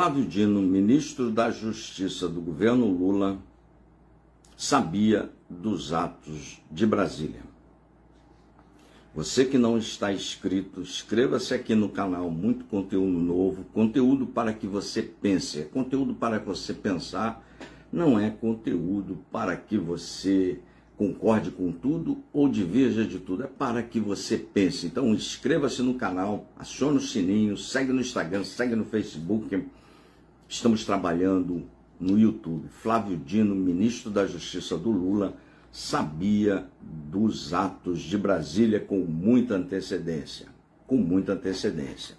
Flávio Dino, ministro da Justiça do governo Lula, sabia dos atos de Brasília. Você que não está inscrito, inscreva-se aqui no canal, muito conteúdo novo, conteúdo para que você pense, é conteúdo para você pensar, não é conteúdo para que você concorde com tudo ou diverja de tudo, é para que você pense. Então inscreva-se no canal, acione o sininho, segue no Instagram, segue no Facebook. Estamos trabalhando no YouTube. Flávio Dino, ministro da Justiça do Lula, sabia dos atos de Brasília com muita antecedência. Com muita antecedência.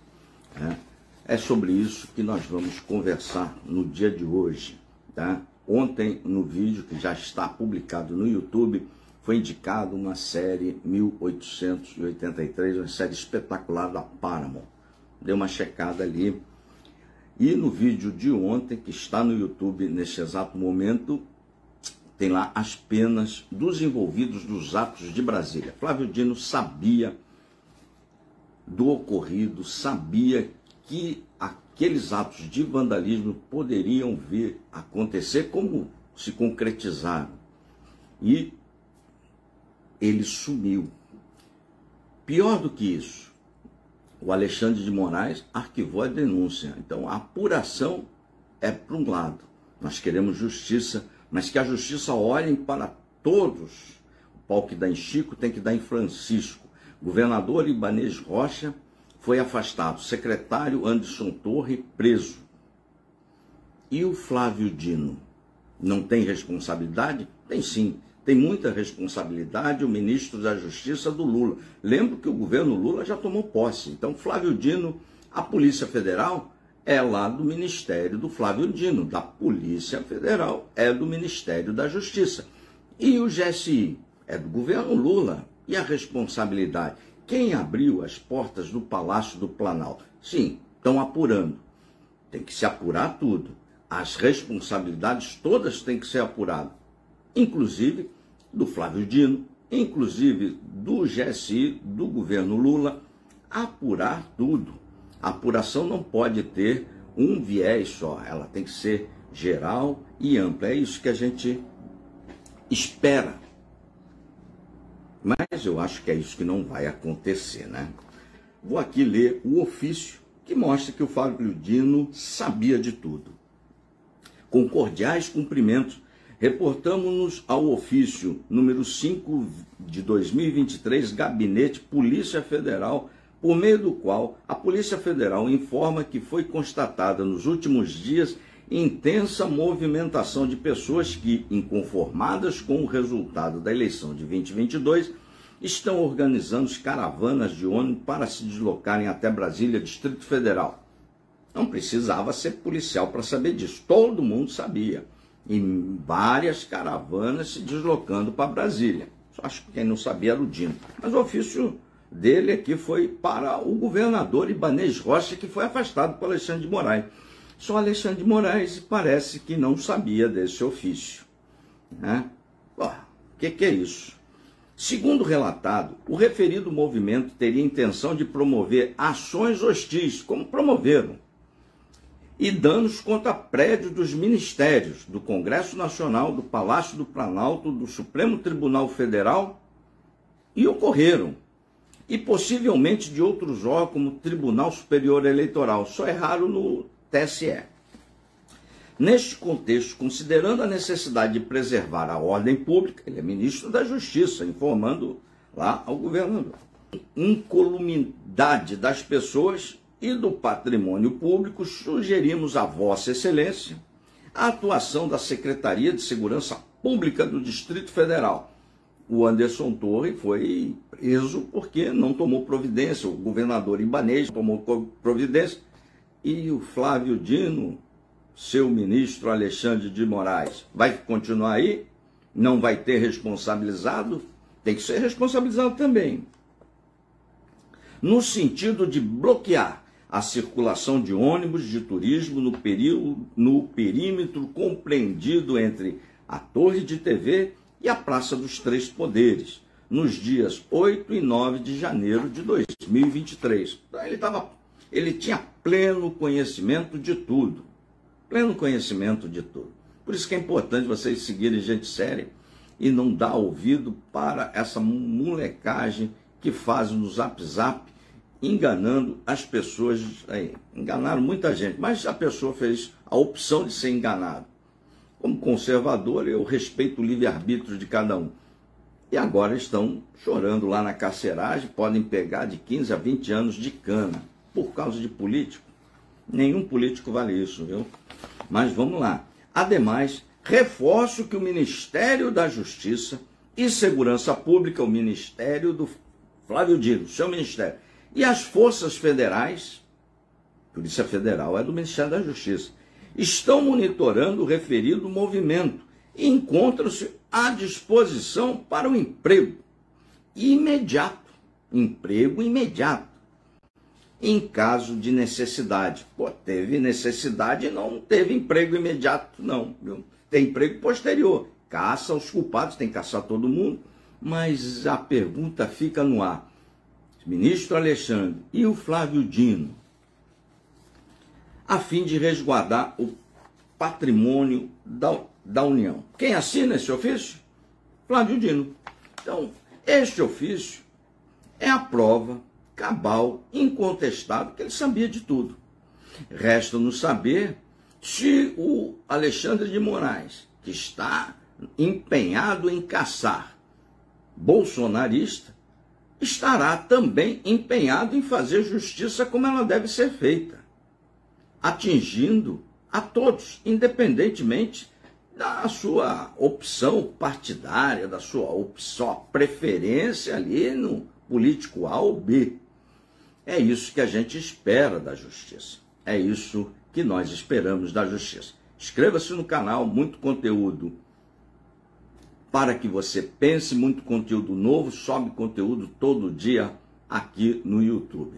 Né? É sobre isso que nós vamos conversar no dia de hoje. Tá? Ontem, no vídeo que já está publicado no YouTube, foi indicado uma série 1883, uma série espetacular da Paramount. Dei uma checada ali. E no vídeo de ontem, que está no YouTube neste exato momento, tem lá as penas dos envolvidos dos atos de Brasília. Flávio Dino sabia do ocorrido, sabia que aqueles atos de vandalismo poderiam vir acontecer, como se concretizaram. E ele sumiu. Pior do que isso, o Alexandre de Moraes arquivou a denúncia. Então a apuração é para um lado. Nós queremos justiça, mas que a justiça olhe para todos. O pau que dá em Chico tem que dar em Francisco. Governador Ibanez Rocha foi afastado. Secretário Anderson Torre preso. E o Flávio Dino não tem responsabilidade? Tem sim. Tem muita responsabilidade o ministro da Justiça do Lula. Lembro que o governo Lula já tomou posse. Então, Flávio Dino, a Polícia Federal é lá do Ministério do Flávio Dino, da Polícia Federal é do Ministério da Justiça. E o GSI é do governo Lula. E a responsabilidade? Quem abriu as portas do Palácio do Planalto? Sim, estão apurando. Tem que se apurar tudo. As responsabilidades todas têm que ser apuradas, inclusive do Flávio Dino, inclusive do GSI, do governo Lula, apurar tudo. A apuração não pode ter um viés só, ela tem que ser geral e ampla. É isso que a gente espera mas eu acho que é isso que não vai acontecer, né? Vou aqui ler o ofício que mostra que o Fábio Dino sabia de tudo. Com cordiais cumprimentos, reportamos-nos ao ofício número 5 de 2023, Gabinete Polícia Federal, por meio do qual a Polícia Federal informa que foi constatada nos últimos dias intensa movimentação de pessoas que, inconformadas com o resultado da eleição de 2022, estão organizando caravanas de ônibus para se deslocarem até Brasília, Distrito Federal. Não precisava ser policial para saber disso, todo mundo sabia. Em várias caravanas se deslocando para Brasília. Acho que quem não sabia era o Dino. Mas o ofício dele aqui foi para o governador Ibanez Rocha, que foi afastado por Alexandre de Moraes. Só Alexandre de Moraes parece que não sabia desse ofício. Né? O que, que é isso? Segundo relatado, o referido movimento teria intenção de promover ações hostis, como promoveram, e danos contra prédios dos ministérios, do Congresso Nacional, do Palácio do Planalto, do Supremo Tribunal Federal, e ocorreram. E possivelmente de outros órgãos, como Tribunal Superior Eleitoral. Só erraram no TSE. Neste contexto, considerando a necessidade de preservar a ordem pública, ele é ministro da Justiça, informando lá ao governador. Incolumidade das pessoas e do patrimônio público, sugerimos a Vossa Excelência a atuação da Secretaria de Segurança Pública do Distrito Federal. O Anderson Torre foi preso porque não tomou providência, o governador Ibanez tomou providência e o Flávio Dino, seu ministro Alexandre de Moraes, vai continuar aí? Não vai ter responsabilizado? Tem que ser responsabilizado também. No sentido de bloquear a circulação de ônibus de turismo no, período, no perímetro compreendido entre a Torre de TV e a Praça dos Três Poderes, nos dias 8 e 9 de janeiro de 2023. Então, ele estava ele tinha pleno conhecimento de tudo. pleno conhecimento de tudo. Por isso que é importante vocês seguirem gente séria e não dar ouvido para essa molecagem que faz no zap zap enganando as pessoas. Aí, enganaram muita gente, mas a pessoa fez a opção de ser enganado. Como conservador, eu respeito o livre-arbítrio de cada um. E agora estão chorando lá na carceragem, podem pegar de 15 a 20 anos de cana por causa de político. Nenhum político vale isso, viu? Mas vamos lá. Ademais, reforço que o Ministério da Justiça e Segurança Pública, o Ministério do Flávio Dino, seu ministério, e as forças federais, Polícia Federal é do Ministério da Justiça, estão monitorando o referido movimento e encontram-se à disposição para o emprego imediato. Emprego imediato. Em caso de necessidade. Pô, teve necessidade e não teve emprego imediato, não. Tem emprego posterior. Caça os culpados, tem que caçar todo mundo. Mas a pergunta fica no ar. Ministro Alexandre e o Flávio Dino a fim de resguardar o patrimônio da, da União. Quem assina esse ofício? Flávio Dino. Então, este ofício é a prova cabal, incontestável, que ele sabia de tudo. Resta-nos saber se o Alexandre de Moraes, que está empenhado em caçar bolsonarista, estará também empenhado em fazer justiça como ela deve ser feita atingindo a todos, independentemente da sua opção partidária, da sua opção, preferência ali no político A ou B. É isso que a gente espera da justiça. É isso que nós esperamos da justiça. Inscreva-se no canal, muito conteúdo para que você pense, muito conteúdo novo, sobe conteúdo todo dia aqui no YouTube.